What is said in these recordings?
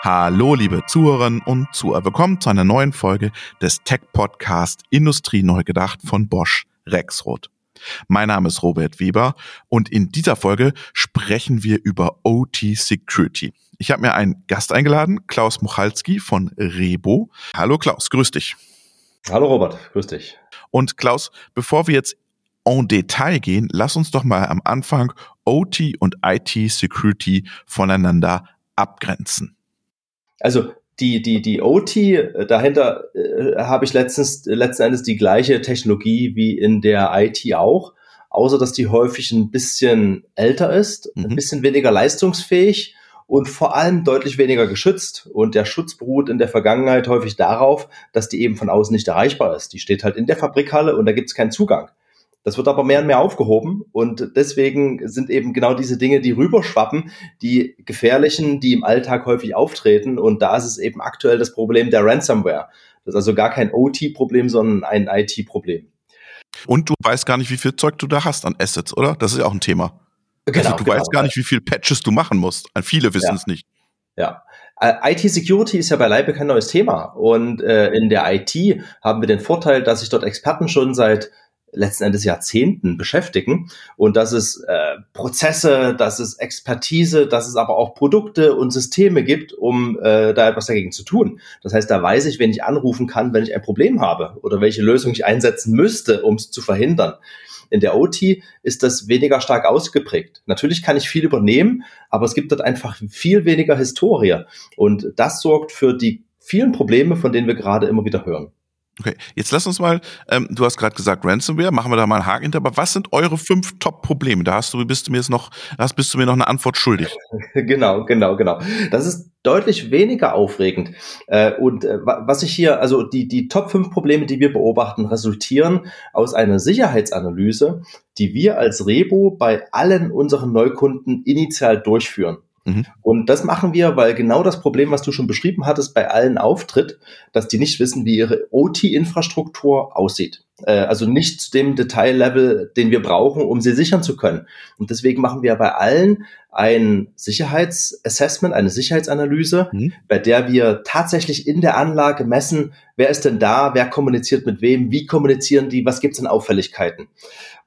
Hallo, liebe Zuhörerinnen und Zuhörer. Willkommen zu einer neuen Folge des Tech-Podcast Industrie neu gedacht von Bosch Rexroth. Mein Name ist Robert Weber und in dieser Folge sprechen wir über OT Security. Ich habe mir einen Gast eingeladen, Klaus Muchalski von Rebo. Hallo Klaus, grüß dich. Hallo Robert, grüß dich. Und Klaus, bevor wir jetzt en Detail gehen, lass uns doch mal am Anfang OT und IT Security voneinander abgrenzen. Also die, die, die OT, äh, dahinter äh, habe ich letztens, letzten Endes die gleiche Technologie wie in der IT auch, außer dass die häufig ein bisschen älter ist, mhm. ein bisschen weniger leistungsfähig und vor allem deutlich weniger geschützt. Und der Schutz beruht in der Vergangenheit häufig darauf, dass die eben von außen nicht erreichbar ist. Die steht halt in der Fabrikhalle und da gibt es keinen Zugang. Das wird aber mehr und mehr aufgehoben und deswegen sind eben genau diese Dinge, die rüberschwappen, die gefährlichen, die im Alltag häufig auftreten und da ist es eben aktuell das Problem der Ransomware. Das ist also gar kein OT-Problem, sondern ein IT-Problem. Und du weißt gar nicht, wie viel Zeug du da hast an Assets, oder? Das ist ja auch ein Thema. Genau, also du genau. weißt gar nicht, wie viel Patches du machen musst. Viele wissen ja. es nicht. Ja. Äh, IT-Security ist ja beileibe kein neues Thema. Und äh, in der IT haben wir den Vorteil, dass sich dort Experten schon seit letzten Endes Jahrzehnten beschäftigen. Und das ist äh, Prozesse, das ist Expertise, dass es aber auch Produkte und Systeme gibt, um äh, da etwas dagegen zu tun. Das heißt, da weiß ich, wen ich anrufen kann, wenn ich ein Problem habe oder welche Lösung ich einsetzen müsste, um es zu verhindern. In der OT ist das weniger stark ausgeprägt. Natürlich kann ich viel übernehmen, aber es gibt dort einfach viel weniger Historie. Und das sorgt für die vielen Probleme, von denen wir gerade immer wieder hören. Okay, jetzt lass uns mal, ähm, du hast gerade gesagt Ransomware, machen wir da mal einen Haken hinter, aber was sind eure fünf Top-Probleme? Da hast du, bist du mir jetzt noch, hast, bist du mir noch eine Antwort schuldig. genau, genau, genau. Das ist deutlich weniger aufregend. Äh, und äh, was ich hier, also die, die Top 5 Probleme, die wir beobachten, resultieren aus einer Sicherheitsanalyse, die wir als Rebo bei allen unseren Neukunden initial durchführen. Mhm. Und das machen wir, weil genau das Problem, was du schon beschrieben hattest, bei allen auftritt, dass die nicht wissen, wie ihre OT-Infrastruktur aussieht. Äh, also nicht zu dem Detaillevel, den wir brauchen, um sie sichern zu können. Und deswegen machen wir bei allen ein Sicherheitsassessment, eine Sicherheitsanalyse, mhm. bei der wir tatsächlich in der Anlage messen, wer ist denn da, wer kommuniziert mit wem, wie kommunizieren die, was gibt es an Auffälligkeiten.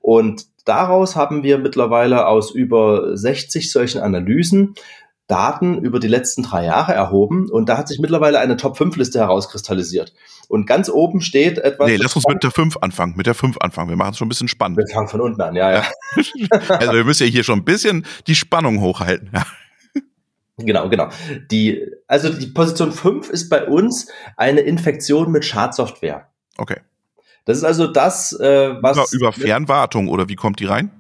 Und daraus haben wir mittlerweile aus über 60 solchen Analysen Daten über die letzten drei Jahre erhoben und da hat sich mittlerweile eine Top-5-Liste herauskristallisiert. Und ganz oben steht etwas. Nee, lass uns mit der 5 anfangen, mit der 5 anfangen. Wir machen es schon ein bisschen spannend. Wir fangen von unten an, ja, ja. also wir müssen ja hier schon ein bisschen die Spannung hochhalten. Ja. Genau, genau. Die, also die Position 5 ist bei uns eine Infektion mit Schadsoftware. Okay. Das ist also das, äh, was. Über, über Fernwartung oder wie kommt die rein?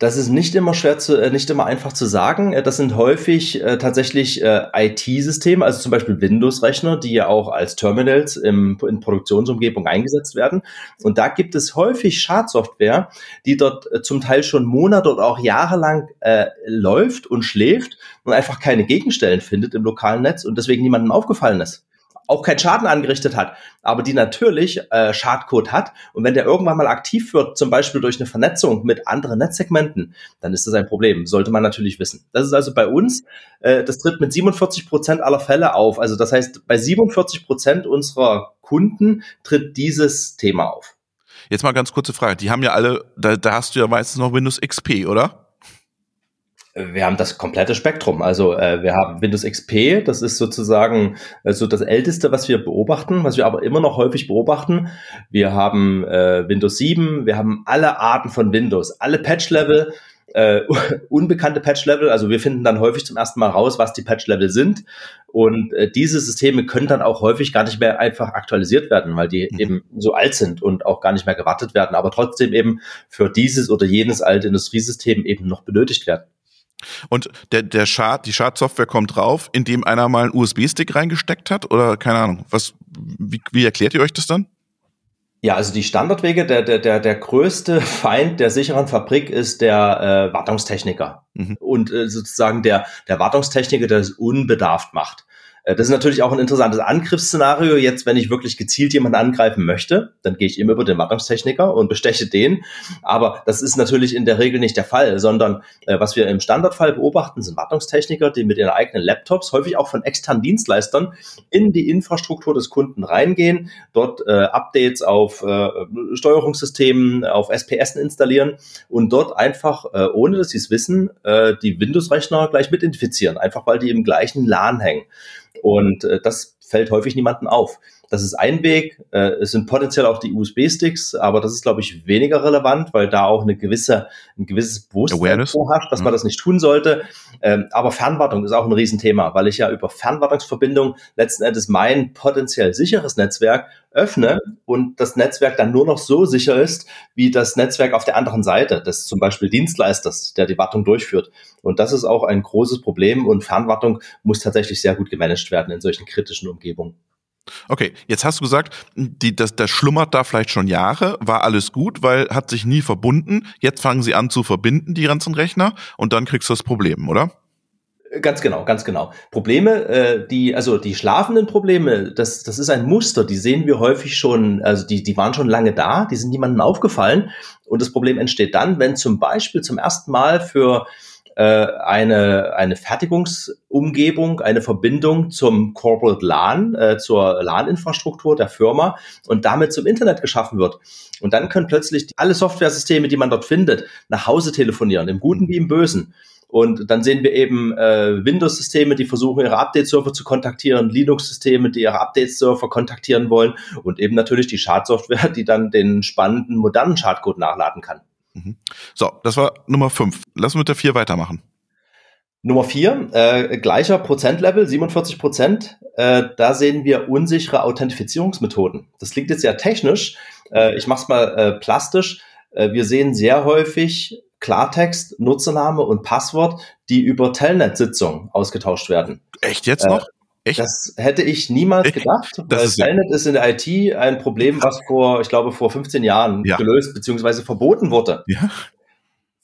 Das ist nicht immer schwer zu, äh, nicht immer einfach zu sagen. Äh, das sind häufig äh, tatsächlich äh, IT-Systeme, also zum Beispiel Windows-Rechner, die ja auch als Terminals im, in Produktionsumgebung eingesetzt werden. Und da gibt es häufig Schadsoftware, die dort äh, zum Teil schon Monate oder auch jahrelang äh, läuft und schläft und einfach keine Gegenstellen findet im lokalen Netz und deswegen niemandem aufgefallen ist auch keinen Schaden angerichtet hat, aber die natürlich äh, Schadcode hat. Und wenn der irgendwann mal aktiv wird, zum Beispiel durch eine Vernetzung mit anderen Netzsegmenten, dann ist das ein Problem. Sollte man natürlich wissen. Das ist also bei uns, äh, das tritt mit 47 Prozent aller Fälle auf. Also das heißt, bei 47 Prozent unserer Kunden tritt dieses Thema auf. Jetzt mal ganz kurze Frage. Die haben ja alle, da, da hast du ja meistens noch Windows XP, oder? Wir haben das komplette Spektrum. Also äh, wir haben Windows XP, das ist sozusagen äh, so das Älteste, was wir beobachten, was wir aber immer noch häufig beobachten. Wir haben äh, Windows 7, wir haben alle Arten von Windows, alle Patch-Level, äh, unbekannte Patch-Level. Also wir finden dann häufig zum ersten Mal raus, was die Patch-Level sind. Und äh, diese Systeme können dann auch häufig gar nicht mehr einfach aktualisiert werden, weil die mhm. eben so alt sind und auch gar nicht mehr gewartet werden, aber trotzdem eben für dieses oder jenes alte Industriesystem eben noch benötigt werden. Und der, der Schad, die Schadsoftware kommt drauf, indem einer mal einen USB-Stick reingesteckt hat? Oder keine Ahnung, was, wie, wie erklärt ihr euch das dann? Ja, also die Standardwege, der, der, der, der größte Feind der sicheren Fabrik ist der äh, Wartungstechniker. Mhm. Und äh, sozusagen der, der Wartungstechniker, der es unbedarft macht. Äh, das ist natürlich auch ein interessantes Angriffsszenario. Jetzt, wenn ich wirklich gezielt jemanden angreifen möchte, dann gehe ich immer über den Wartungstechniker und besteche den. Aber das ist natürlich in der Regel nicht der Fall, sondern äh, was wir im Standardfall beobachten, sind Wartungstechniker, die mit ihren eigenen Laptops, häufig auch von externen Dienstleistern, in die Infrastruktur des Kunden reingehen, dort äh, Updates auf äh, Steuerungssystemen, auf SPS installieren und dort einfach, äh, ohne dass sie es wissen, äh, die Windows-Rechner gleich mit infizieren, einfach weil die im gleichen LAN hängen. Und äh, das fällt häufig niemandem auf. Das ist ein Weg. Äh, es sind potenziell auch die USB-Sticks, aber das ist, glaube ich, weniger relevant, weil da auch eine gewisse, ein gewisses Bewusstsein vorherrscht, dass mhm. man das nicht tun sollte. Ähm, aber Fernwartung ist auch ein Riesenthema, weil ich ja über Fernwartungsverbindung letzten Endes mein potenziell sicheres Netzwerk öffne und das Netzwerk dann nur noch so sicher ist, wie das Netzwerk auf der anderen Seite des zum Beispiel Dienstleisters, der die Wartung durchführt. Und das ist auch ein großes Problem und Fernwartung muss tatsächlich sehr gut gemanagt werden in solchen kritischen Umgebungen. Okay, jetzt hast du gesagt, die, das, das schlummert da vielleicht schon Jahre, war alles gut, weil hat sich nie verbunden. Jetzt fangen sie an zu verbinden, die ganzen Rechner, und dann kriegst du das Problem, oder? Ganz genau, ganz genau. Probleme, äh, die, also die schlafenden Probleme, das, das ist ein Muster, die sehen wir häufig schon, also die, die waren schon lange da, die sind niemandem aufgefallen. Und das Problem entsteht dann, wenn zum Beispiel zum ersten Mal für äh, eine, eine Fertigungsumgebung, eine Verbindung zum Corporate LAN, äh, zur LAN-Infrastruktur der Firma und damit zum Internet geschaffen wird. Und dann können plötzlich alle Softwaresysteme, die man dort findet, nach Hause telefonieren, im Guten wie im Bösen. Und dann sehen wir eben äh, Windows-Systeme, die versuchen, ihre Update-Server zu kontaktieren, Linux-Systeme, die ihre Update-Server kontaktieren wollen und eben natürlich die Schadsoftware, die dann den spannenden modernen Schadcode nachladen kann. Mhm. So, das war Nummer 5. Lass uns mit der 4 weitermachen. Nummer 4, äh, gleicher Prozentlevel, 47 Prozent. Äh, da sehen wir unsichere Authentifizierungsmethoden. Das klingt jetzt ja technisch. Äh, ich mache es mal äh, plastisch. Äh, wir sehen sehr häufig Klartext, Nutzername und Passwort, die über Telnet-Sitzungen ausgetauscht werden. Echt jetzt noch? Echt? Das hätte ich niemals gedacht, das weil ist Telnet ist in der IT ein Problem, was vor, ich glaube, vor 15 Jahren ja. gelöst bzw. verboten wurde. Ja.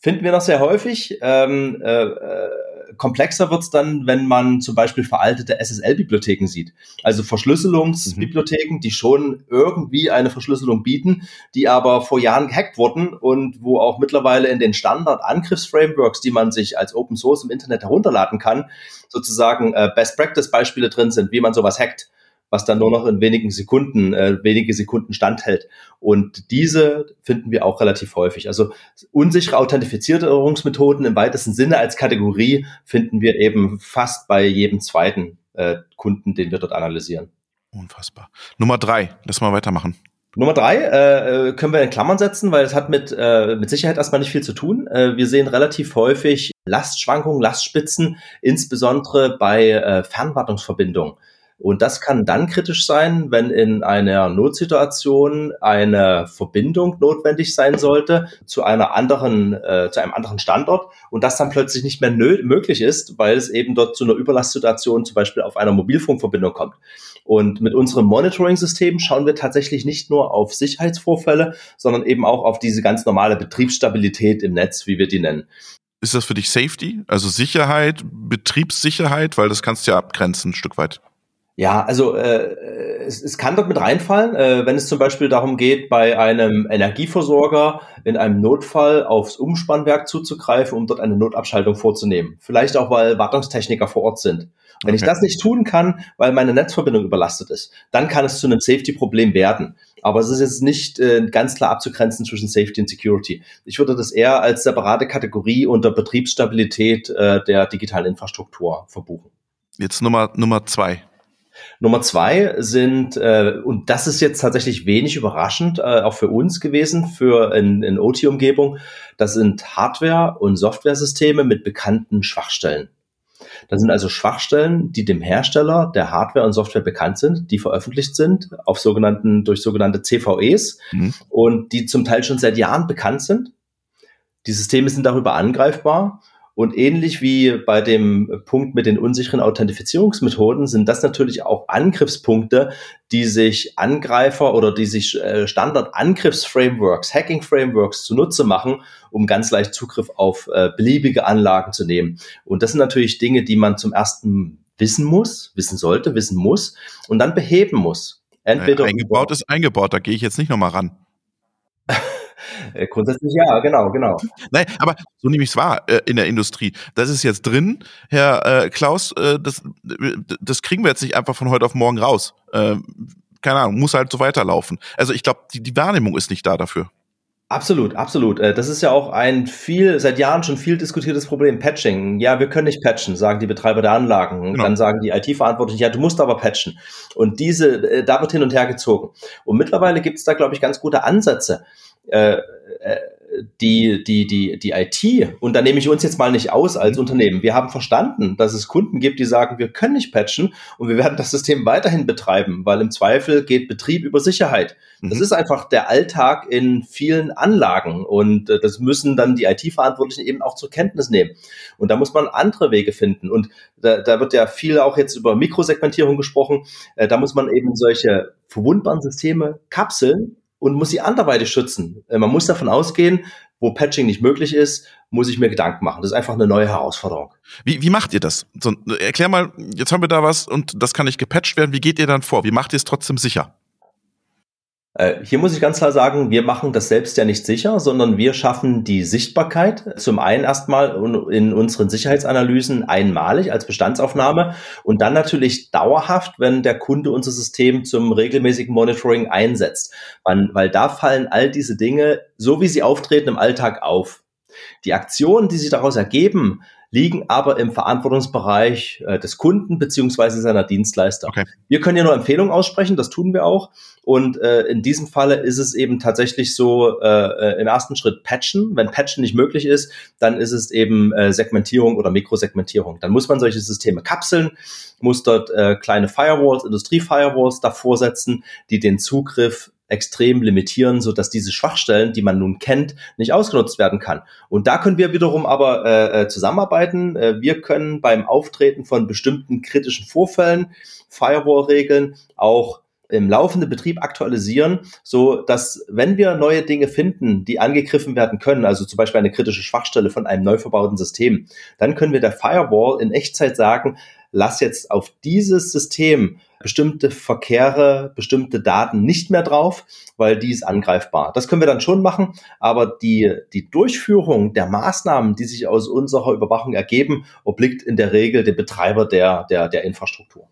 Finden wir noch sehr häufig. Ähm, äh, äh komplexer wird es dann, wenn man zum Beispiel veraltete SSL-Bibliotheken sieht. Also Verschlüsselungsbibliotheken, mhm. die schon irgendwie eine Verschlüsselung bieten, die aber vor Jahren gehackt wurden und wo auch mittlerweile in den Standard-Angriffsframeworks, die man sich als Open Source im Internet herunterladen kann, sozusagen äh, Best-Practice-Beispiele drin sind, wie man sowas hackt was dann nur noch in wenigen Sekunden, äh, wenige Sekunden standhält. Und diese finden wir auch relativ häufig. Also unsichere Authentifizierungsmethoden im weitesten Sinne als Kategorie finden wir eben fast bei jedem zweiten äh, Kunden, den wir dort analysieren. Unfassbar. Nummer drei, lass mal weitermachen. Nummer drei äh, äh, können wir in Klammern setzen, weil es hat mit, äh, mit Sicherheit erstmal nicht viel zu tun. Äh, wir sehen relativ häufig Lastschwankungen, Lastspitzen, insbesondere bei äh, Fernwartungsverbindungen. Und das kann dann kritisch sein, wenn in einer Notsituation eine Verbindung notwendig sein sollte zu einer anderen, äh, zu einem anderen Standort und das dann plötzlich nicht mehr möglich ist, weil es eben dort zu einer Überlastsituation zum Beispiel auf einer Mobilfunkverbindung kommt. Und mit unserem Monitoring-System schauen wir tatsächlich nicht nur auf Sicherheitsvorfälle, sondern eben auch auf diese ganz normale Betriebsstabilität im Netz, wie wir die nennen. Ist das für dich Safety, also Sicherheit, Betriebssicherheit, weil das kannst du ja abgrenzen ein Stück weit? Ja, also äh, es, es kann dort mit reinfallen, äh, wenn es zum Beispiel darum geht, bei einem Energieversorger in einem Notfall aufs Umspannwerk zuzugreifen, um dort eine Notabschaltung vorzunehmen. Vielleicht auch, weil Wartungstechniker vor Ort sind. Und wenn okay. ich das nicht tun kann, weil meine Netzverbindung überlastet ist, dann kann es zu einem Safety-Problem werden. Aber es ist jetzt nicht äh, ganz klar abzugrenzen zwischen Safety und Security. Ich würde das eher als separate Kategorie unter Betriebsstabilität äh, der digitalen Infrastruktur verbuchen. Jetzt Nummer, Nummer zwei. Nummer zwei sind, äh, und das ist jetzt tatsächlich wenig überraschend, äh, auch für uns gewesen, für in, in OT-Umgebung, das sind Hardware- und Softwaresysteme mit bekannten Schwachstellen. Das sind also Schwachstellen, die dem Hersteller der Hardware und Software bekannt sind, die veröffentlicht sind auf sogenannten, durch sogenannte CVEs mhm. und die zum Teil schon seit Jahren bekannt sind. Die Systeme sind darüber angreifbar und ähnlich wie bei dem Punkt mit den unsicheren Authentifizierungsmethoden sind das natürlich auch Angriffspunkte, die sich Angreifer oder die sich äh, Standard-Angriffsframeworks, Hacking-Frameworks zunutze machen, um ganz leicht Zugriff auf äh, beliebige Anlagen zu nehmen. Und das sind natürlich Dinge, die man zum ersten wissen muss, wissen sollte, wissen muss und dann beheben muss. Entweder eingebaut ist eingebaut, da gehe ich jetzt nicht nochmal ran. Äh, grundsätzlich ja, genau, genau. Nein, aber so nehme ich es wahr äh, in der Industrie. Das ist jetzt drin, Herr äh, Klaus, äh, das, das kriegen wir jetzt nicht einfach von heute auf morgen raus. Äh, keine Ahnung, muss halt so weiterlaufen. Also ich glaube, die, die Wahrnehmung ist nicht da dafür. Absolut, absolut. Äh, das ist ja auch ein viel, seit Jahren schon viel diskutiertes Problem. Patching. Ja, wir können nicht patchen, sagen die Betreiber der Anlagen. Genau. dann sagen die IT-Verantwortlichen, ja, du musst aber patchen. Und diese, äh, da wird hin und her gezogen. Und mittlerweile gibt es da, glaube ich, ganz gute Ansätze. Äh, äh, die, die, die, die IT, und da nehme ich uns jetzt mal nicht aus als. Unternehmen, wir haben verstanden, dass es Kunden gibt, die sagen, wir können nicht patchen und wir werden das System weiterhin betreiben, weil im Zweifel geht Betrieb über Sicherheit. Das mhm. ist einfach der Alltag in vielen Anlagen und äh, das müssen dann die IT-Verantwortlichen eben auch zur Kenntnis nehmen. Und da muss man andere Wege finden. Und da, da wird ja viel auch jetzt über Mikrosegmentierung gesprochen. Da muss man eben solche verwundbaren Systeme kapseln und muss sie anderweitig schützen. Äh, man muss davon ausgehen, wo Patching nicht möglich ist, muss ich mir Gedanken machen. Das ist einfach eine neue Herausforderung. Wie, wie macht ihr das? So, erklär mal, jetzt haben wir da was und das kann nicht gepatcht werden. Wie geht ihr dann vor? Wie macht ihr es trotzdem sicher? Äh, hier muss ich ganz klar sagen, wir machen das selbst ja nicht sicher, sondern wir schaffen die Sichtbarkeit zum einen erstmal in unseren Sicherheitsanalysen einmalig als Bestandsaufnahme und dann natürlich dauerhaft, wenn der Kunde unser System zum regelmäßigen Monitoring einsetzt. Weil da fallen all diese Dinge, so wie sie auftreten im Alltag auf. Die Aktionen, die sich daraus ergeben, liegen aber im Verantwortungsbereich äh, des Kunden beziehungsweise seiner Dienstleister. Okay. Wir können ja nur Empfehlungen aussprechen, das tun wir auch. Und äh, in diesem Falle ist es eben tatsächlich so, äh, äh, im ersten Schritt patchen. Wenn patchen nicht möglich ist, dann ist es eben äh, Segmentierung oder Mikrosegmentierung. Dann muss man solche Systeme kapseln, muss dort äh, kleine Firewalls, Industrie-Firewalls davor setzen, die den Zugriff extrem limitieren, so dass diese Schwachstellen, die man nun kennt, nicht ausgenutzt werden kann. Und da können wir wiederum aber äh, äh, zusammenarbeiten. Äh, wir können beim Auftreten von bestimmten kritischen Vorfällen Firewall-Regeln auch im laufenden Betrieb aktualisieren, so dass wenn wir neue Dinge finden, die angegriffen werden können, also zum Beispiel eine kritische Schwachstelle von einem neu verbauten System, dann können wir der Firewall in Echtzeit sagen, lass jetzt auf dieses System bestimmte Verkehre, bestimmte Daten nicht mehr drauf, weil die ist angreifbar. Das können wir dann schon machen, aber die, die Durchführung der Maßnahmen, die sich aus unserer Überwachung ergeben, obliegt in der Regel dem Betreiber der, der, der Infrastruktur.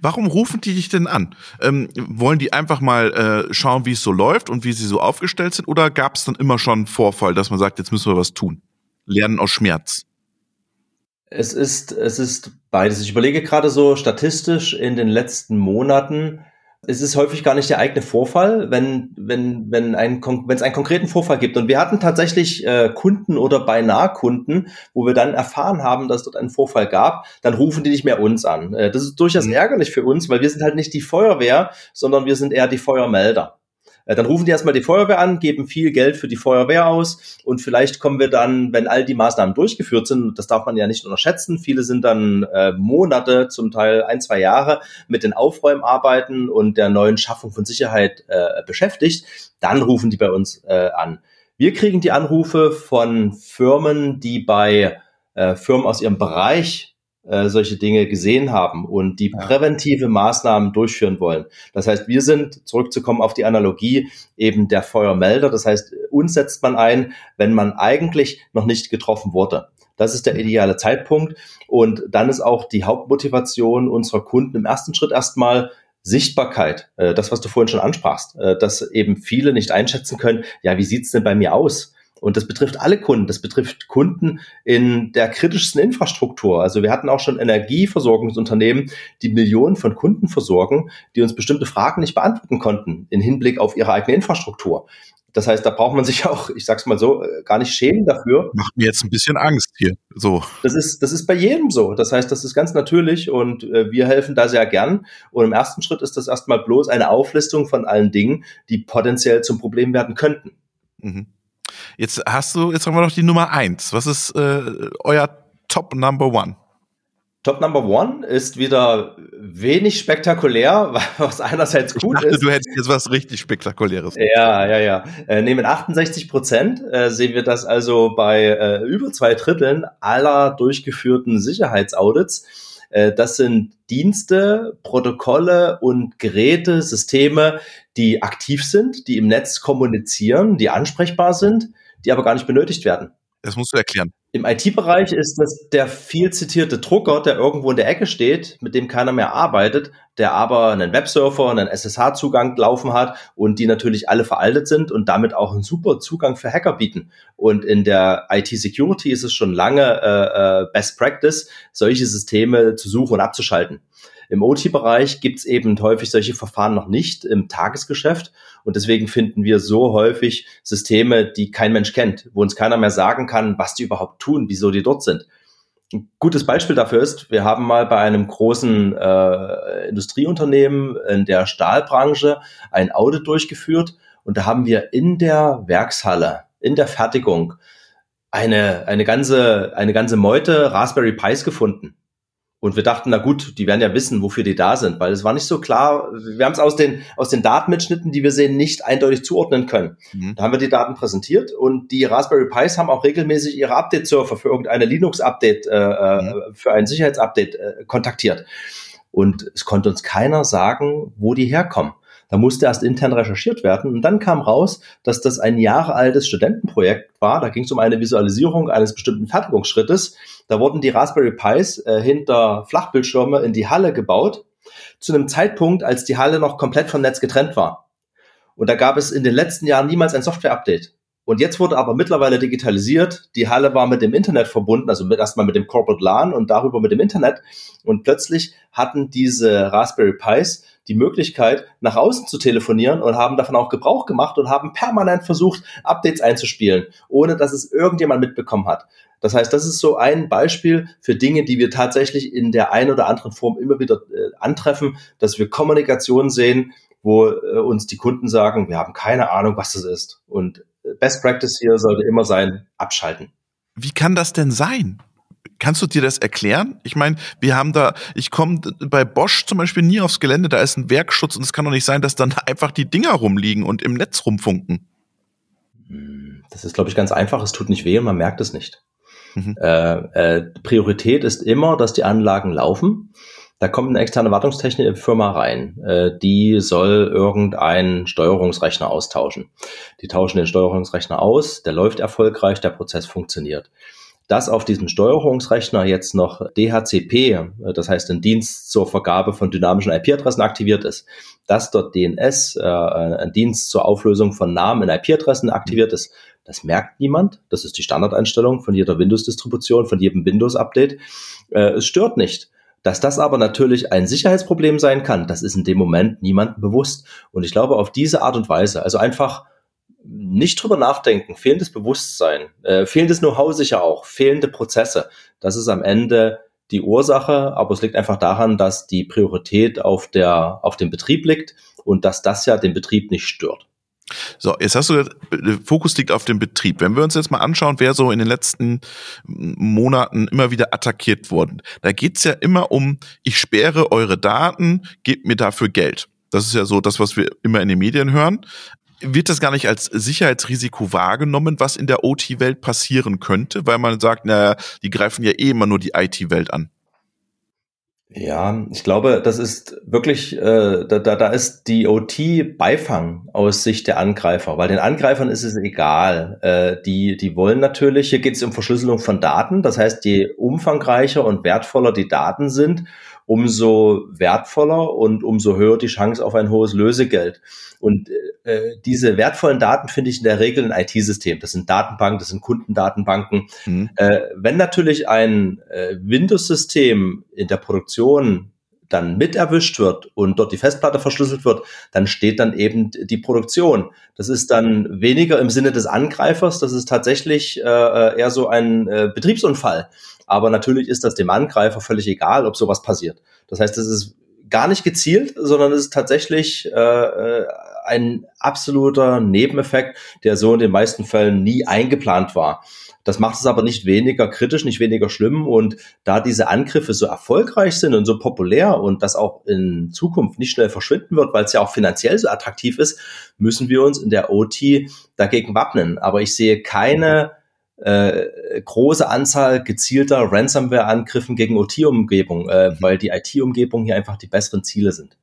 Warum rufen die dich denn an? Ähm, wollen die einfach mal äh, schauen, wie es so läuft und wie sie so aufgestellt sind? Oder gab es dann immer schon einen Vorfall, dass man sagt, jetzt müssen wir was tun? Lernen aus Schmerz. Es ist, es ist beides. Ich überlege gerade so statistisch in den letzten Monaten, es ist häufig gar nicht der eigene Vorfall, wenn, wenn, wenn, ein, wenn es einen konkreten Vorfall gibt. Und wir hatten tatsächlich äh, Kunden oder beinahe Kunden, wo wir dann erfahren haben, dass dort einen Vorfall gab, dann rufen die nicht mehr uns an. Äh, das ist durchaus mhm. ärgerlich für uns, weil wir sind halt nicht die Feuerwehr, sondern wir sind eher die Feuermelder. Äh, dann rufen die erstmal die Feuerwehr an, geben viel Geld für die Feuerwehr aus und vielleicht kommen wir dann, wenn all die Maßnahmen durchgeführt sind, das darf man ja nicht unterschätzen, viele sind dann äh, Monate, zum Teil ein, zwei Jahre mit den Aufräumarbeiten und der neuen Schaffung von Sicherheit äh, beschäftigt, dann rufen die bei uns äh, an. Wir kriegen die Anrufe von Firmen, die bei äh, Firmen aus ihrem Bereich äh, solche Dinge gesehen haben und die präventive Maßnahmen durchführen wollen. Das heißt, wir sind, zurückzukommen auf die Analogie, eben der Feuermelder. Das heißt, uns setzt man ein, wenn man eigentlich noch nicht getroffen wurde. Das ist der ideale Zeitpunkt. Und dann ist auch die Hauptmotivation unserer Kunden im ersten Schritt erstmal Sichtbarkeit, äh, das, was du vorhin schon ansprachst, äh, dass eben viele nicht einschätzen können, ja, wie sieht's denn bei mir aus? Und das betrifft alle Kunden. Das betrifft Kunden in der kritischsten Infrastruktur. Also wir hatten auch schon Energieversorgungsunternehmen, die Millionen von Kunden versorgen, die uns bestimmte Fragen nicht beantworten konnten in Hinblick auf ihre eigene Infrastruktur. Das heißt, da braucht man sich auch, ich sag's mal so, äh, gar nicht schämen dafür. Macht mir jetzt ein bisschen Angst hier. So. Das ist, das ist bei jedem so. Das heißt, das ist ganz natürlich und äh, wir helfen da sehr gern. Und im ersten Schritt ist das erstmal bloß eine Auflistung von allen Dingen, die potenziell zum Problem werden könnten. Mhm. Jetzt hast du, jetzt haben wir noch die Nummer eins. Was ist äh, euer Top Number One? Top Number One ist wieder wenig spektakulär, was einerseits gut ich dachte, ist. Du hättest jetzt was richtig Spektakuläres. Ja, ja, ja. Äh, neben 68 Prozent äh, sehen wir das also bei äh, über zwei Dritteln aller durchgeführten Sicherheitsaudits Äh, das sind Dienste, Protokolle und Geräte, Systeme, die aktiv sind, die im Netz kommunizieren, die ansprechbar sind, die aber gar nicht benötigt werden. Das musst du erklären. Im IT-Bereich ist das der viel zitierte Drucker, der irgendwo in der Ecke steht, mit dem keiner mehr arbeitet, der aber einen Websurfer, einen SSH-Zugang laufen hat und die natürlich alle veraltet sind und damit auch einen super Zugang für Hacker bieten. Und in der IT-Security ist es schon lange äh, äh Best Practice, solche Systeme zu suchen und abzuschalten. Im OT-Bereich gibt es eben häufig solche Verfahren noch nicht im Tagesgeschäft. Und deswegen finden wir so häufig Systeme, die kein Mensch kennt, wo uns keiner mehr sagen kann, was die überhaupt tun, wieso die dort sind. Ein gutes Beispiel dafür ist, wir haben mal bei einem großen äh, Industrieunternehmen in der Stahlbranche ein Audit durchgeführt und da haben wir in der Werkshalle, in der Fertigung eine, eine ganze, eine ganze Meute Raspberry Pis gefunden. Und wir dachten, na gut, die werden ja wissen, wofür die da sind, weil es war nicht so klar. Wir haben es aus den, aus den Datenmitschnitten, die wir sehen, nicht eindeutig zuordnen können. Mhm. Da haben wir die Daten präsentiert und die Raspberry Pis haben auch regelmäßig ihre Update-Surfer für irgendeine Linux-Update, äh, äh mhm. für ein Sicherheitsupdate äh, kontaktiert. Und es konnte uns keiner sagen, wo die herkommen. Da musste erst intern recherchiert werden und dann kam raus, dass das ein Jahre altes Studentenprojekt war. Da ging es um eine Visualisierung eines bestimmten Fertigungsschrittes. Da wurden die Raspberry Pis äh, hinter Flachbildschirme in die Halle gebaut, zu einem Zeitpunkt, als die Halle noch komplett vom Netz getrennt war. Und da gab es in den letzten Jahren niemals ein Software-Update. Und jetzt wurde aber mittlerweile digitalisiert. Die Halle war mit dem Internet verbunden, also erstmal mit dem Corporate LAN und darüber mit dem Internet. Und plötzlich hatten diese Raspberry Pis die Möglichkeit, nach außen zu telefonieren und haben davon auch Gebrauch gemacht und haben permanent versucht, Updates einzuspielen, ohne dass es irgendjemand mitbekommen hat. Das heißt, das ist so ein Beispiel für Dinge, die wir tatsächlich in der einen oder anderen Form immer wieder äh, antreffen, dass wir Kommunikation sehen, wo äh, uns die Kunden sagen, wir haben keine Ahnung, was das ist. Und Best Practice hier sollte immer sein, abschalten. Wie kann das denn sein? Kannst du dir das erklären? Ich meine, wir haben da, ich komme bei Bosch zum Beispiel nie aufs Gelände, da ist ein Werkschutz und es kann doch nicht sein, dass dann einfach die Dinger rumliegen und im Netz rumfunken. Das ist, glaube ich, ganz einfach. Es tut nicht weh und man merkt es nicht. Mhm. Äh, äh, Priorität ist immer, dass die Anlagen laufen. Da kommt eine externe Wartungstechnik-Firma rein. Äh, die soll irgendeinen Steuerungsrechner austauschen. Die tauschen den Steuerungsrechner aus, der läuft erfolgreich, der Prozess funktioniert dass auf diesem Steuerungsrechner jetzt noch DHCP, äh, das heißt ein Dienst zur Vergabe von dynamischen IP-Adressen aktiviert ist, dass dort DNS, äh, ein Dienst zur Auflösung von Namen in IP-Adressen aktiviert ist, das merkt niemand. Das ist die Standardeinstellung von jeder Windows-Distribution, von jedem Windows-Update. Äh, es stört nicht. Dass das aber natürlich ein Sicherheitsproblem sein kann, das ist in dem Moment niemandem bewusst. Und ich glaube, auf diese Art und Weise, also einfach nicht drüber nachdenken, fehlendes Bewusstsein, äh, fehlendes Know-how sicher auch, fehlende Prozesse, das ist am Ende die Ursache, aber es liegt einfach daran, dass die Priorität auf der, auf dem Betrieb liegt und dass das ja den Betrieb nicht stört. So, jetzt hast du, der Fokus liegt auf dem Betrieb. Wenn wir uns jetzt mal anschauen, wer so in den letzten Monaten immer wieder attackiert wurden, da geht's ja immer um, ich sperre eure Daten, gebt mir dafür Geld. Das ist ja so das, was wir immer in den Medien hören wird das gar nicht als Sicherheitsrisiko wahrgenommen, was in der OT-Welt passieren könnte, weil man sagt, naja, die greifen ja eh immer nur die IT-Welt an. Ja, ich glaube, das ist wirklich, äh, da, da, da ist die OT Beifang aus Sicht der Angreifer, weil den Angreifern ist es egal. Äh, die, die wollen natürlich, hier geht es um Verschlüsselung von Daten, das heißt, je umfangreicher und wertvoller die Daten sind, umso wertvoller und umso höher die Chance auf ein hohes Lösegeld. Und äh, diese wertvollen Daten finde ich in der Regel ein IT-System. Das sind Datenbanken, das sind Kundendatenbanken. Mhm. Äh, wenn natürlich ein äh, Windows-System in der Produktion dann mit erwischt wird und dort die Festplatte verschlüsselt wird, dann steht dann eben die Produktion. Das ist dann weniger im Sinne des Angreifers, das ist tatsächlich äh, äh eher so ein äh, Betriebsunfall. Aber natürlich ist das dem Angreifer völlig egal, ob sowas passiert. Das heißt, es ist gar nicht gezielt, sondern es ist tatsächlich äh, äh, ein absoluter Nebeneffekt, der so in den meisten Fällen nie eingeplant war. Das macht es aber nicht weniger kritisch, nicht weniger schlimm. Und da diese Angriffe so erfolgreich sind und so populär und das auch in Zukunft nicht schnell verschwinden wird, weil es ja auch finanziell so attraktiv ist, müssen wir uns in der OT dagegen wappnen. Aber ich sehe keine äh, große Anzahl gezielter Ransomware-Angriffen gegen OT-Umgebung, äh, mhm. weil die IT-Umgebung hier einfach die besseren Ziele sind.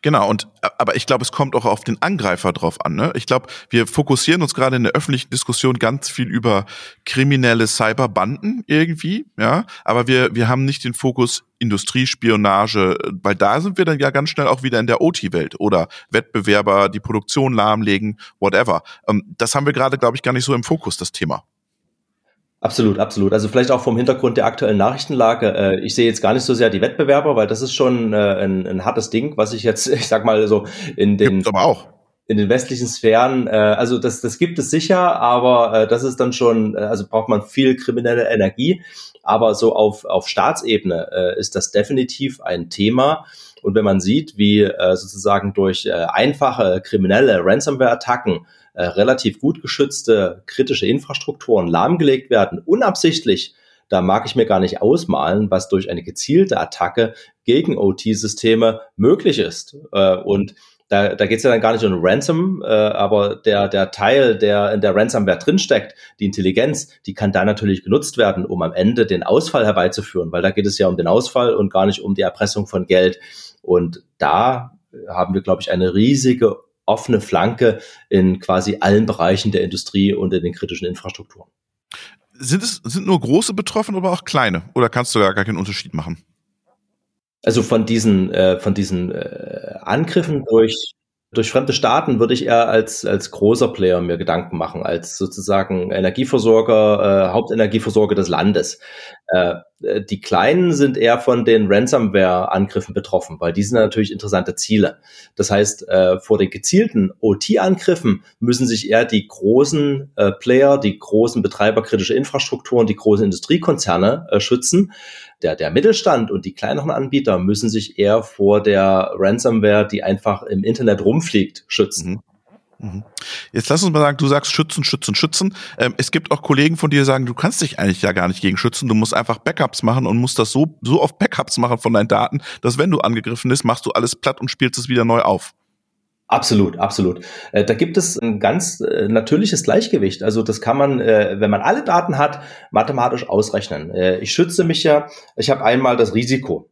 Genau, und aber ich glaube, es kommt auch auf den Angreifer drauf an. Ne? Ich glaube, wir fokussieren uns gerade in der öffentlichen Diskussion ganz viel über kriminelle Cyberbanden irgendwie, ja, aber wir, wir haben nicht den Fokus Industriespionage, weil da sind wir dann ja ganz schnell auch wieder in der OT-Welt oder Wettbewerber, die Produktion lahmlegen, whatever. Ähm, das haben wir gerade, glaube ich, gar nicht so im Fokus, das Thema. Absolut, absolut. Also vielleicht auch vom Hintergrund der aktuellen Nachrichtenlage. Äh, ich sehe jetzt gar nicht so sehr die Wettbewerber, weil das ist schon äh, ein, ein hartes Ding, was ich jetzt, ich sag mal so in den Gibt's aber auch in den westlichen Sphären, äh, also das, das gibt es sicher, aber äh, das ist dann schon, äh, also braucht man viel kriminelle Energie. Aber so auf, auf Staatsebene äh, ist das definitiv ein Thema. Und wenn man sieht, wie äh, sozusagen durch äh, einfache kriminelle Ransomware-Attacken äh, relativ gut geschützte kritische Infrastrukturen lahmgelegt werden, unabsichtlich, da mag ich mir gar nicht ausmalen, was durch eine gezielte Attacke gegen OT-Systeme möglich ist. Äh, und da, da geht es ja dann gar nicht um Ransom, äh, aber der, der Teil, der in der Ransomware drinsteckt, die Intelligenz, die kann da natürlich genutzt werden, um am Ende den Ausfall herbeizuführen, weil da geht es ja um den Ausfall und gar nicht um die Erpressung von Geld. Und da haben wir, glaube ich, eine riesige offene Flanke in quasi allen Bereichen der Industrie und in den kritischen Infrastrukturen. Sind es sind nur große betroffen oder auch kleine? Oder kannst du gar keinen Unterschied machen? Also von diesen äh, von diesen äh, Angriffen durch durch fremde Staaten würde ich eher als, als großer Player mir Gedanken machen, als sozusagen Energieversorger, äh, Hauptenergieversorger des Landes. Äh, die Kleinen sind eher von den Ransomware-Angriffen betroffen, weil die sind natürlich interessante Ziele. Das heißt, äh, vor den gezielten OT-Angriffen müssen sich eher die großen äh, Player, die großen Betreiber kritischer Infrastrukturen, die großen Industriekonzerne äh, schützen der, der Mittelstand und die kleineren Anbieter müssen sich eher vor der Ransomware, die einfach im Internet rumfliegt, schützen. Mhm. Mhm. Jetzt lass uns mal sagen, du sagst schützen, schützen, schützen. Ähm, es gibt auch Kollegen von dir, die sagen, du kannst dich eigentlich ja gar nicht gegen schützen. Du musst einfach Backups machen und musst das so, so oft Backups machen von deinen Daten, dass wenn du angegriffen bist, machst du alles platt und spielst es wieder neu auf. Absolut, absolut. Äh, da gibt es ein ganz äh, natürliches Gleichgewicht. Also das kann man, äh, wenn man alle Daten hat, mathematisch ausrechnen. ich schütze mich ja, ich habe einmal das Risiko.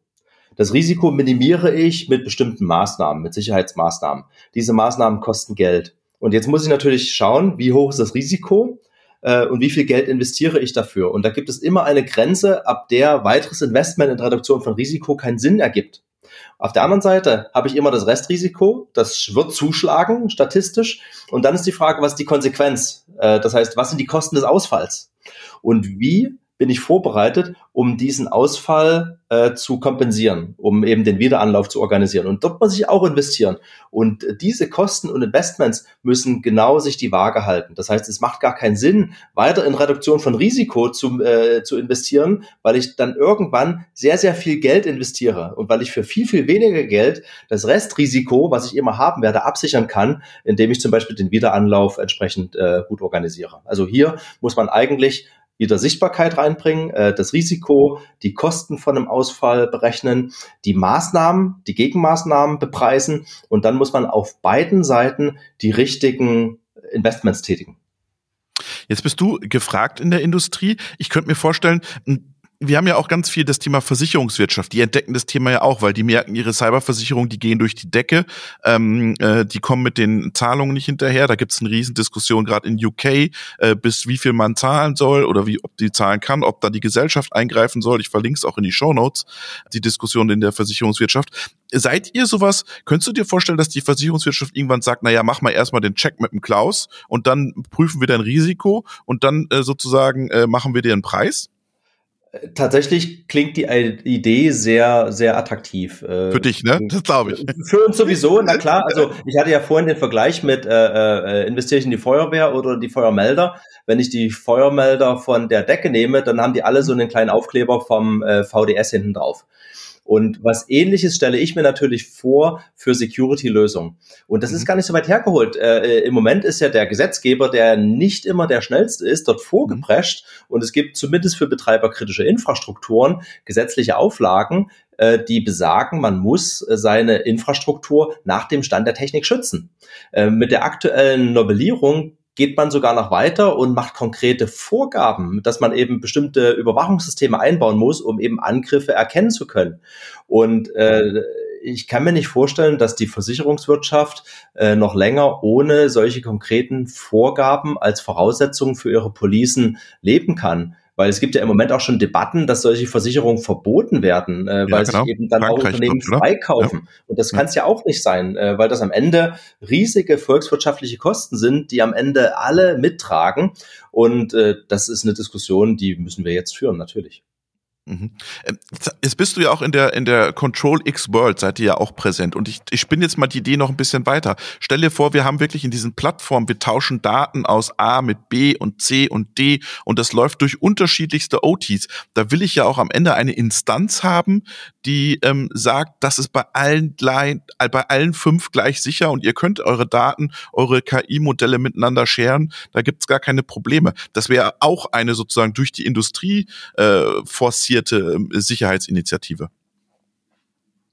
Das Risiko minimiere ich mit bestimmten Maßnahmen, mit Sicherheitsmaßnahmen. Diese Maßnahmen kosten Geld. Und jetzt muss ich natürlich schauen, wie hoch ist das Risiko und wie viel Geld investiere ich dafür. Und da gibt es immer eine Grenze, ab der weiteres Investment in Reduktion von Risiko keinen Sinn ergibt. Auf der anderen Seite habe ich immer das Restrisiko, das wird zuschlagen statistisch. Und dann ist die Frage, was ist die Konsequenz? Äh, das heißt, was sind die Kosten des Ausfalls? Und wie bin ich vorbereitet, um diesen Ausfall äh, zu kompensieren, um eben den Wiederanlauf zu organisieren. Und dort muss ich auch investieren. Und äh, diese Kosten und Investments müssen genau sich die Waage halten. Das heißt, es macht gar keinen Sinn, weiter in Reduktion von Risiko zu, äh, zu investieren, weil ich dann irgendwann sehr, sehr viel Geld investiere und weil ich für viel, viel weniger Geld das Restrisiko, was ich immer haben werde, absichern kann, indem ich zum Beispiel den Wiederanlauf entsprechend äh, gut organisiere. Also hier muss man eigentlich wieder Sichtbarkeit reinbringen, äh, das Risiko, die Kosten von einem Ausfall berechnen, die Maßnahmen, die Gegenmaßnahmen bepreisen und dann muss man auf beiden Seiten die richtigen Investments tätigen. Jetzt bist du gefragt in der Industrie. Ich könnte mir vorstellen, wir haben ja auch ganz viel das Thema Versicherungswirtschaft. Die entdecken das Thema ja auch, weil die merken, ihre Cyberversicherung, die gehen durch die Decke, ähm, äh, die kommen mit den Zahlungen nicht hinterher. Da gibt es eine Riesendiskussion gerade in UK, äh, bis wie viel man zahlen soll oder wie ob die zahlen kann, ob da die Gesellschaft eingreifen soll. Ich verlinke es auch in die Show Notes, die Diskussion in der Versicherungswirtschaft. Seid ihr sowas? Könntest du dir vorstellen, dass die Versicherungswirtschaft irgendwann sagt, na ja, mach mal erstmal den Check mit dem Klaus und dann prüfen wir dein Risiko und dann äh, sozusagen äh, machen wir dir einen Preis? Tatsächlich klingt die Idee sehr, sehr attraktiv. Äh, Für dich, ne? Das glaube ich. Für uns sowieso, na klar. Also ich hatte ja vorhin den Vergleich mit, äh, äh, investiere ich in die Feuerwehr oder die Feuermelder. Wenn ich die Feuermelder von der Decke nehme, dann haben die alle so einen kleinen Aufkleber vom äh, VDS hinten drauf. Und was ähnliches stelle ich mir natürlich vor für Security-Lösungen. Und das mhm. ist gar nicht so weit hergeholt. Äh, Im Moment ist ja der Gesetzgeber, der nicht immer der schnellste ist, dort vorgeprescht. Mhm. Und es gibt zumindest für Betreiber kritische Infrastrukturen gesetzliche Auflagen, äh, die besagen, man muss seine Infrastruktur nach dem Stand der Technik schützen. Äh, mit der aktuellen Novellierung geht man sogar noch weiter und macht konkrete Vorgaben, dass man eben bestimmte Überwachungssysteme einbauen muss, um eben Angriffe erkennen zu können. Und äh, ich kann mir nicht vorstellen, dass die Versicherungswirtschaft äh, noch länger ohne solche konkreten Vorgaben als Voraussetzung für ihre Policen leben kann. Weil es gibt ja im Moment auch schon Debatten, dass solche Versicherungen verboten werden, äh, weil ja, genau. sich eben dann Frankreich auch Unternehmen wird, freikaufen. Ja. Und das ja. kann es ja auch nicht sein, äh, weil das am Ende riesige volkswirtschaftliche Kosten sind, die am Ende alle mittragen. Und äh, das ist eine Diskussion, die müssen wir jetzt führen, natürlich. Mhm. Ähm, jetzt bist du ja auch in der, in der Control X World, seid ihr ja auch präsent. Und ich, ich spinne jetzt mal die Idee noch ein bisschen weiter. Stell dir vor, wir haben wirklich in diesen Plattformen, wir tauschen Daten aus A mit B und C und D und das läuft durch unterschiedlichste OTs. Da will ich ja auch am Ende eine Instanz haben, die ähm, sagt, das ist bei allen, äh, bei allen fünf gleich sicher und ihr könnt eure Daten, eure KI-Modelle miteinander scheren. Da gibt's gar keine Probleme. Das wäre auch eine sozusagen durch die Industrie äh, forcierte basierte ähm, Sicherheitsinitiative?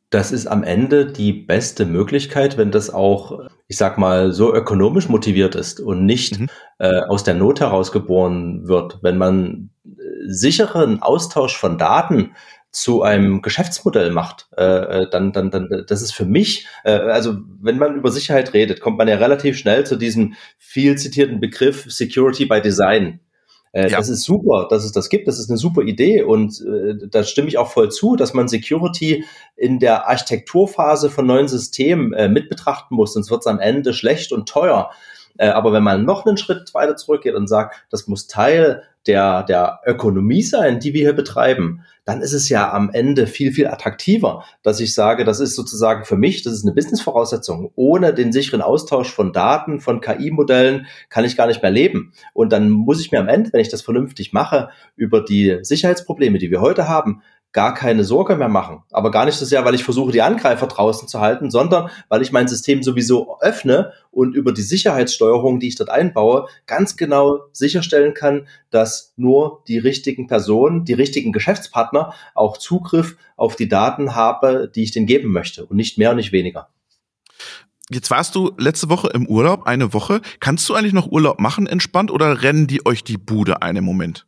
Das ist am Ende die beste Möglichkeit, wenn das auch, ich sag mal, so ökonomisch motiviert ist und nicht mhm. äh, aus der Not heraus geboren wird. Wenn man äh, sicheren Austausch von Daten zu einem Geschäftsmodell macht, äh, äh, dann, dann, dann, das ist für mich, äh, also wenn man über Sicherheit redet, kommt man ja relativ schnell zu diesem viel zitierten Begriff Security by Design. Äh, ja. Das ist super, dass es das gibt. Das ist eine super Idee und äh, da stimme ich auch voll zu, dass man Security in der Architekturphase von neuen Systemen äh, mit betrachten muss, sonst wird es am Ende schlecht und teuer. Äh, aber wenn man noch einen Schritt weiter zurückgeht und sagt, das muss Teil der, der Ökonomie sein, die wir hier betreiben, dann ist es ja am Ende viel, viel attraktiver, dass ich sage, das ist sozusagen für mich, das ist eine Business-Voraussetzung. Ohne den sicheren Austausch von Daten, von KI-Modellen kann ich gar nicht mehr leben. Und dann muss ich mir am Ende, wenn ich das vernünftig mache, über die Sicherheitsprobleme, die wir heute haben, gar keine Sorge mehr machen. Aber gar nicht so sehr, weil ich versuche, die Angreifer draußen zu halten, sondern weil ich mein System sowieso öffne und über die Sicherheitssteuerung, die ich dort einbaue, ganz genau sicherstellen kann, dass nur die richtigen Personen, die richtigen Geschäftspartner auch Zugriff auf die Daten habe, die ich denen geben möchte und nicht mehr und nicht weniger. Jetzt warst du letzte Woche im Urlaub, eine Woche. Kannst du eigentlich noch Urlaub machen entspannt oder rennen die euch die Bude einen Moment?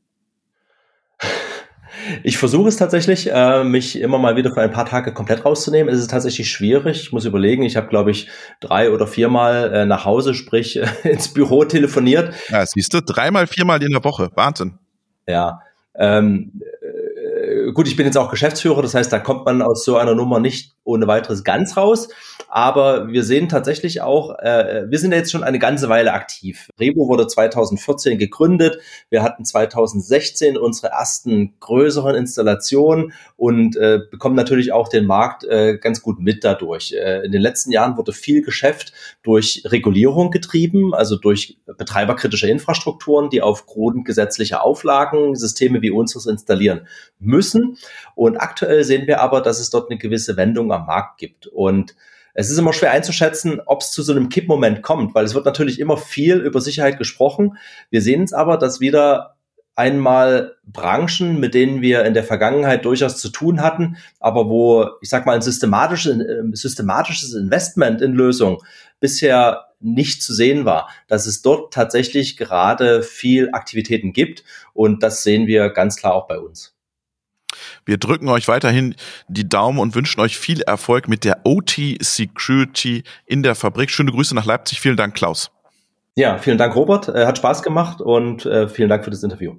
Ich versuche es tatsächlich, äh, mich immer mal wieder für ein paar Tage komplett rauszunehmen. Es ist tatsächlich schwierig. Ich muss überlegen, ich habe, glaube ich, drei oder viermal äh, nach Hause, sprich äh, ins Büro telefoniert. Ja, siehst du, dreimal, viermal in der Woche. Wahnsinn. Ja. Ähm, äh, gut, ich bin jetzt auch Geschäftsführer, das heißt, da kommt man aus so einer Nummer nicht ohne weiteres ganz raus. Aber wir sehen tatsächlich auch, äh, wir sind ja jetzt schon eine ganze Weile aktiv. Rebo wurde 2014 gegründet. Wir hatten 2016 unsere ersten größeren Installationen und äh, bekommen natürlich auch den Markt äh, ganz gut mit dadurch. Äh, in den letzten Jahren wurde viel Geschäft durch Regulierung getrieben, also durch betreiberkritische Infrastrukturen, die aufgrund gesetzlicher Auflagen Systeme wie unseres installieren müssen. Und aktuell sehen wir aber, dass es dort eine gewisse Wendung am Markt gibt. Und es ist immer schwer einzuschätzen, ob es zu so einem Kippmoment kommt, weil es wird natürlich immer viel über Sicherheit gesprochen. Wir sehen es aber, dass wieder einmal Branchen, mit denen wir in der Vergangenheit durchaus zu tun hatten, aber wo, ich sag mal, ein systematisches, systematisches Investment in Lösungen bisher nicht zu sehen war, dass es dort tatsächlich gerade viel Aktivitäten gibt und das sehen wir ganz klar auch bei uns. Wir drücken euch weiterhin die Daumen und wünschen euch viel Erfolg mit der OT Security in der Fabrik. Schöne Grüße nach Leipzig. Vielen Dank, Klaus. Ja, vielen Dank, Robert. Hat Spaß gemacht und äh, vielen Dank für das Interview.